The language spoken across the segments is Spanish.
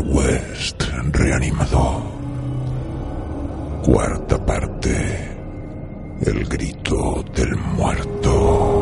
West, reanimado. Cuarta parte. El grito del muerto.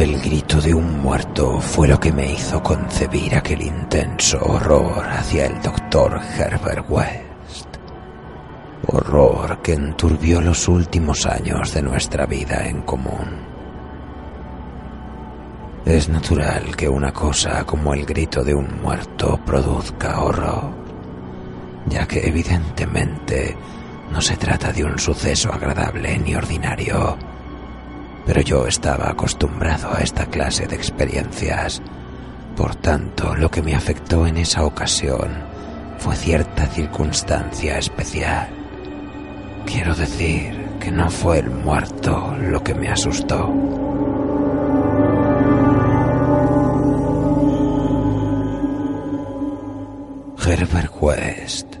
El grito de un muerto fue lo que me hizo concebir aquel intenso horror hacia el doctor Herbert West. Horror que enturbió los últimos años de nuestra vida en común. Es natural que una cosa como el grito de un muerto produzca horror, ya que evidentemente no se trata de un suceso agradable ni ordinario pero yo estaba acostumbrado a esta clase de experiencias. Por tanto, lo que me afectó en esa ocasión fue cierta circunstancia especial. Quiero decir que no fue el muerto lo que me asustó. Herbert West,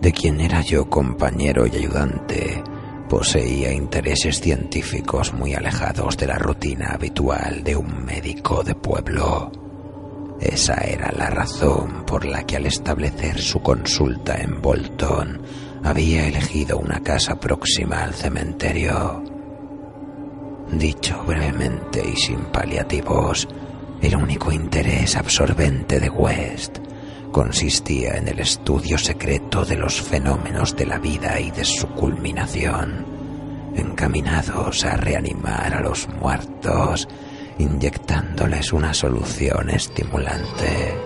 de quien era yo compañero y ayudante, poseía intereses científicos muy alejados de la rutina habitual de un médico de pueblo. Esa era la razón por la que al establecer su consulta en Bolton había elegido una casa próxima al cementerio. Dicho brevemente y sin paliativos, el único interés absorbente de West consistía en el estudio secreto de los fenómenos de la vida y de su culminación, encaminados a reanimar a los muertos, inyectándoles una solución estimulante.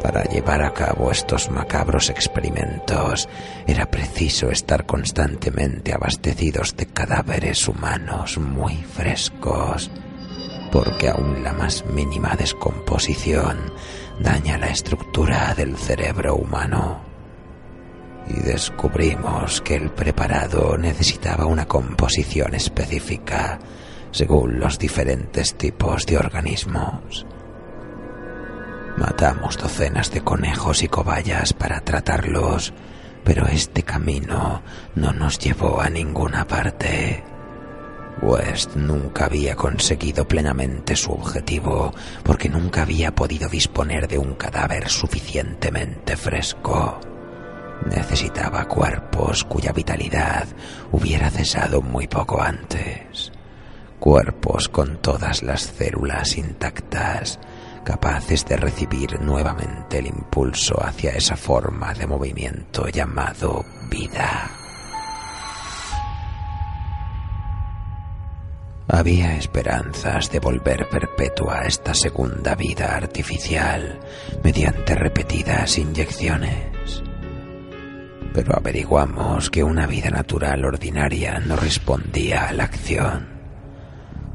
Para llevar a cabo estos macabros experimentos era preciso estar constantemente abastecidos de cadáveres humanos muy frescos porque aún la más mínima descomposición daña la estructura del cerebro humano. Y descubrimos que el preparado necesitaba una composición específica según los diferentes tipos de organismos. Matamos docenas de conejos y cobayas para tratarlos, pero este camino no nos llevó a ninguna parte. West nunca había conseguido plenamente su objetivo porque nunca había podido disponer de un cadáver suficientemente fresco. Necesitaba cuerpos cuya vitalidad hubiera cesado muy poco antes. Cuerpos con todas las células intactas, capaces de recibir nuevamente el impulso hacia esa forma de movimiento llamado vida. Había esperanzas de volver perpetua esta segunda vida artificial mediante repetidas inyecciones. Pero averiguamos que una vida natural ordinaria no respondía a la acción.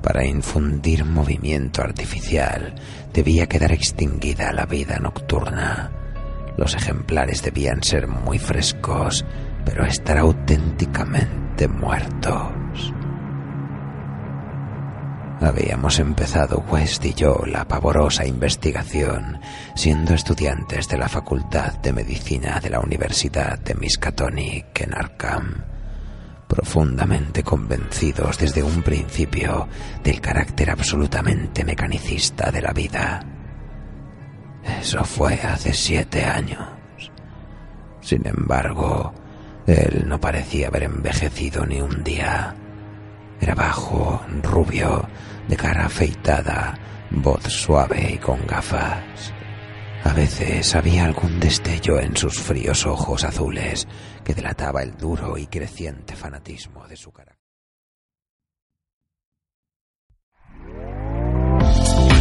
Para infundir movimiento artificial debía quedar extinguida la vida nocturna. Los ejemplares debían ser muy frescos, pero estar auténticamente muertos. Habíamos empezado West y yo la pavorosa investigación siendo estudiantes de la Facultad de Medicina de la Universidad de Miskatonic en Arkham, profundamente convencidos desde un principio del carácter absolutamente mecanicista de la vida. Eso fue hace siete años. Sin embargo, él no parecía haber envejecido ni un día. Era bajo, rubio, de cara afeitada, voz suave y con gafas. A veces había algún destello en sus fríos ojos azules que delataba el duro y creciente fanatismo de su carácter.